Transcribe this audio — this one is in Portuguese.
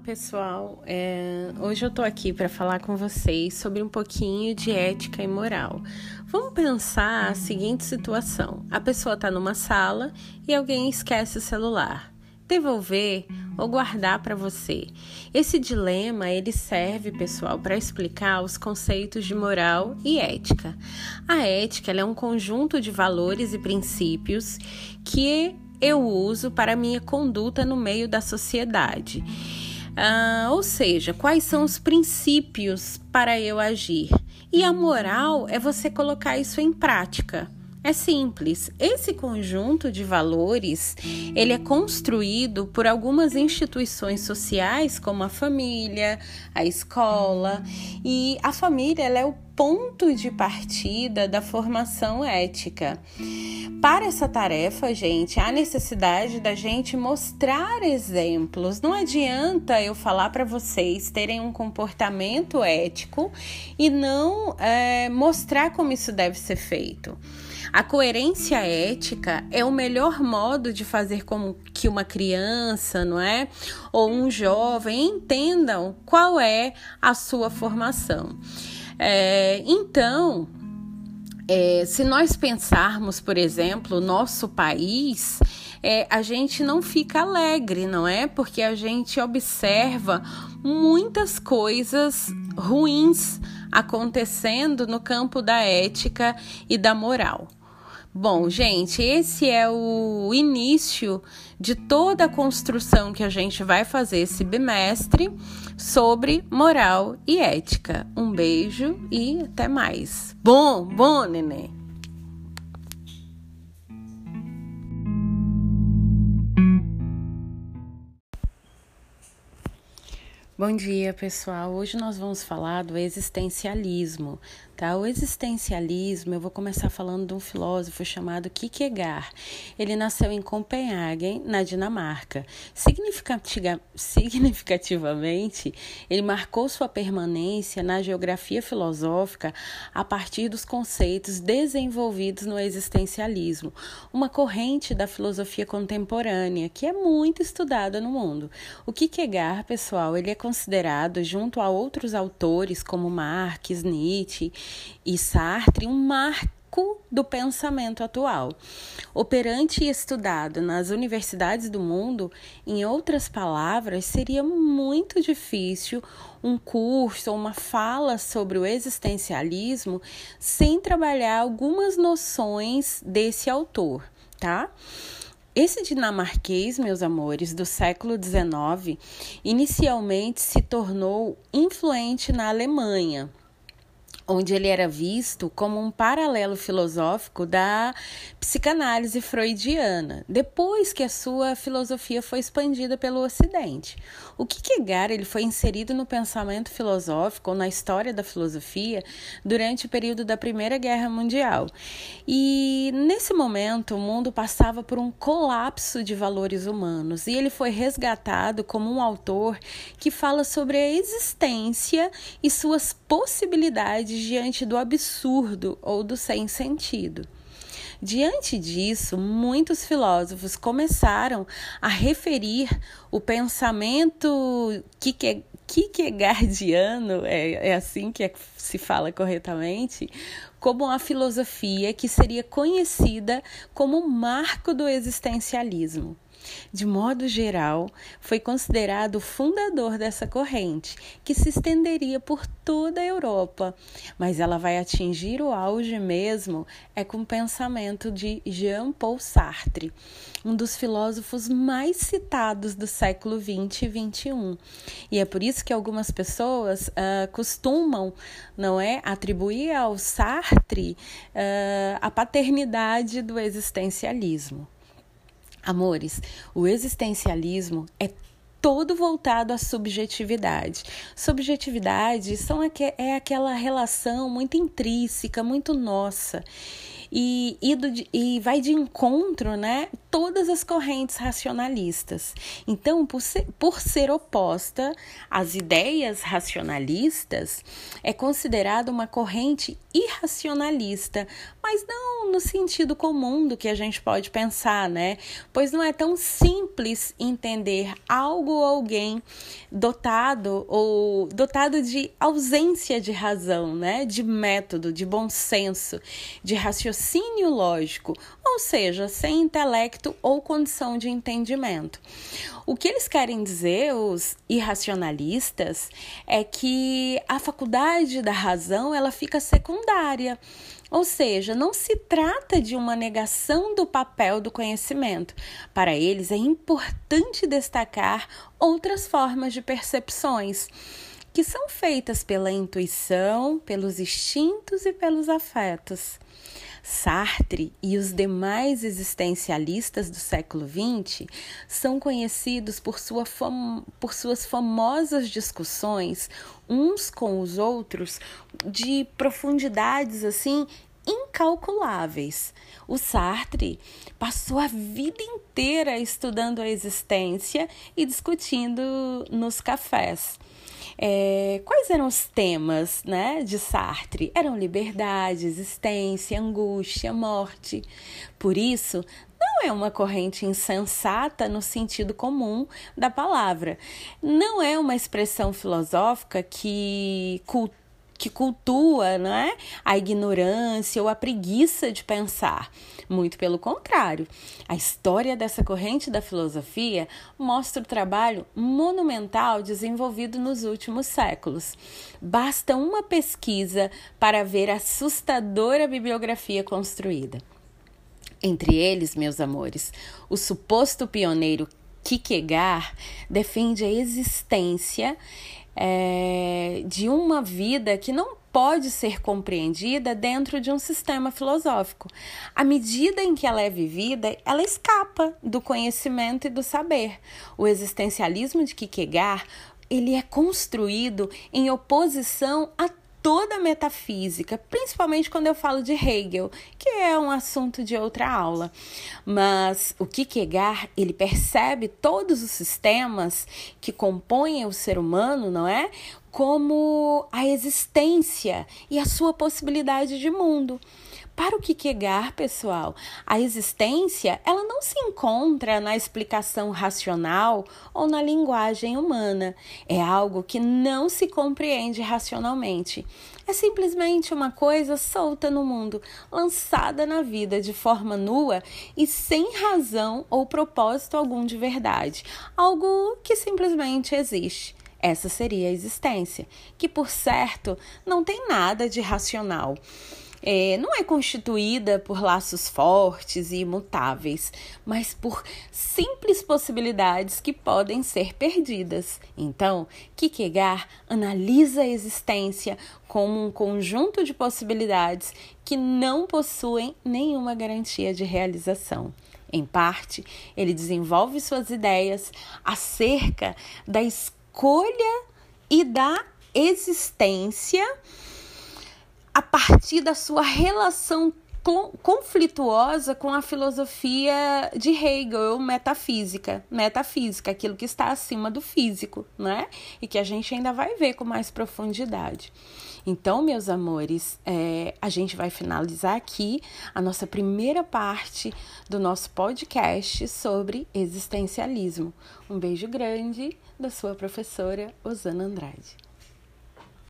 pessoal. É, hoje eu tô aqui para falar com vocês sobre um pouquinho de ética e moral. Vamos pensar a seguinte situação: a pessoa está numa sala e alguém esquece o celular. Devolver ou guardar para você. Esse dilema ele serve, pessoal, para explicar os conceitos de moral e ética. A ética é um conjunto de valores e princípios que eu uso para minha conduta no meio da sociedade. Ah, ou seja, quais são os princípios para eu agir? E a moral é você colocar isso em prática. É simples. Esse conjunto de valores, ele é construído por algumas instituições sociais, como a família, a escola, e a família é o ponto de partida da formação ética. Para essa tarefa, gente, há necessidade da gente mostrar exemplos. Não adianta eu falar para vocês terem um comportamento ético e não é, mostrar como isso deve ser feito. A coerência ética é o melhor modo de fazer com que uma criança, não é, ou um jovem entendam qual é a sua formação. É, então, é, se nós pensarmos, por exemplo, nosso país, é, a gente não fica alegre, não é? Porque a gente observa muitas coisas ruins acontecendo no campo da ética e da moral. Bom, gente, esse é o início de toda a construção que a gente vai fazer esse bimestre sobre moral e ética. Um beijo e até mais. Bom, bom, neném. Bom dia, pessoal. Hoje nós vamos falar do existencialismo, Tá? O existencialismo, eu vou começar falando de um filósofo chamado Kierkegaard. Ele nasceu em Copenhague, na Dinamarca. Significativa, significativamente, ele marcou sua permanência na geografia filosófica a partir dos conceitos desenvolvidos no existencialismo, uma corrente da filosofia contemporânea que é muito estudada no mundo. O Kierkegaard, pessoal, ele é considerado, junto a outros autores como Marx, Nietzsche, e Sartre um marco do pensamento atual. Operante e estudado nas universidades do mundo, em outras palavras, seria muito difícil um curso ou uma fala sobre o existencialismo sem trabalhar algumas noções desse autor, tá? Esse dinamarquês, meus amores, do século XIX, inicialmente se tornou influente na Alemanha onde ele era visto como um paralelo filosófico da psicanálise freudiana, depois que a sua filosofia foi expandida pelo Ocidente. O Kierkegaard ele foi inserido no pensamento filosófico ou na história da filosofia durante o período da Primeira Guerra Mundial. E nesse momento o mundo passava por um colapso de valores humanos e ele foi resgatado como um autor que fala sobre a existência e suas possibilidades diante do absurdo ou do sem sentido. Diante disso, muitos filósofos começaram a referir o pensamento Kierkegaardiano, é, é assim que é, se fala corretamente, como uma filosofia que seria conhecida como marco do existencialismo. De modo geral, foi considerado o fundador dessa corrente, que se estenderia por toda a Europa, mas ela vai atingir o auge mesmo é com o pensamento de Jean-Paul Sartre, um dos filósofos mais citados do século 20 e 21. E é por isso que algumas pessoas uh, costumam, não é, atribuir ao Sartre uh, a paternidade do existencialismo. Amores, o existencialismo é todo voltado à subjetividade. Subjetividade são, é aquela relação muito intrínseca, muito nossa. E, e, vai de encontro, né? Todas as correntes racionalistas. Então, por ser, por ser oposta às ideias racionalistas, é considerada uma corrente irracionalista, mas não no sentido comum do que a gente pode pensar, né? Pois não é tão simples entender algo ou alguém dotado ou dotado de ausência de razão, né? De método, de bom senso, de raciocínio lógico, ou seja, sem intelecto ou condição de entendimento. O que eles querem dizer, os irracionalistas, é que a faculdade da razão ela fica secundária. Ou seja, não se trata de uma negação do papel do conhecimento. Para eles é importante destacar outras formas de percepções que são feitas pela intuição, pelos instintos e pelos afetos. Sartre e os demais existencialistas do século XX são conhecidos por, sua fam por suas famosas discussões uns com os outros de profundidades assim incalculáveis. O Sartre passou a vida inteira estudando a existência e discutindo nos cafés. É, quais eram os temas né, de Sartre? Eram liberdade, existência, angústia, morte. Por isso, não é uma corrente insensata no sentido comum da palavra. Não é uma expressão filosófica que cultua que cultua não é? a ignorância ou a preguiça de pensar. Muito pelo contrário, a história dessa corrente da filosofia mostra o trabalho monumental desenvolvido nos últimos séculos. Basta uma pesquisa para ver a assustadora bibliografia construída. Entre eles, meus amores, o suposto pioneiro Kierkegaard defende a existência é, de uma vida que não pode ser compreendida dentro de um sistema filosófico. À medida em que ela é vivida, ela escapa do conhecimento e do saber. O existencialismo de Kierkegaard ele é construído em oposição a toda a metafísica, principalmente quando eu falo de Hegel, que é um assunto de outra aula. Mas o Kierkegaard, ele percebe todos os sistemas que compõem o ser humano, não é? Como a existência e a sua possibilidade de mundo. Para o Kierkegaard, pessoal, a existência ela não se encontra na explicação racional ou na linguagem humana. É algo que não se compreende racionalmente. É simplesmente uma coisa solta no mundo, lançada na vida de forma nua e sem razão ou propósito algum de verdade. Algo que simplesmente existe. Essa seria a existência, que por certo não tem nada de racional é, não é constituída por laços fortes e imutáveis, mas por simples possibilidades que podem ser perdidas. Então, Kierkegaard analisa a existência como um conjunto de possibilidades que não possuem nenhuma garantia de realização. Em parte, ele desenvolve suas ideias acerca da escolha e da existência a partir da sua relação conflituosa com a filosofia de Hegel, metafísica, metafísica, aquilo que está acima do físico, né? E que a gente ainda vai ver com mais profundidade. Então, meus amores, é, a gente vai finalizar aqui a nossa primeira parte do nosso podcast sobre existencialismo. Um beijo grande da sua professora Osana Andrade.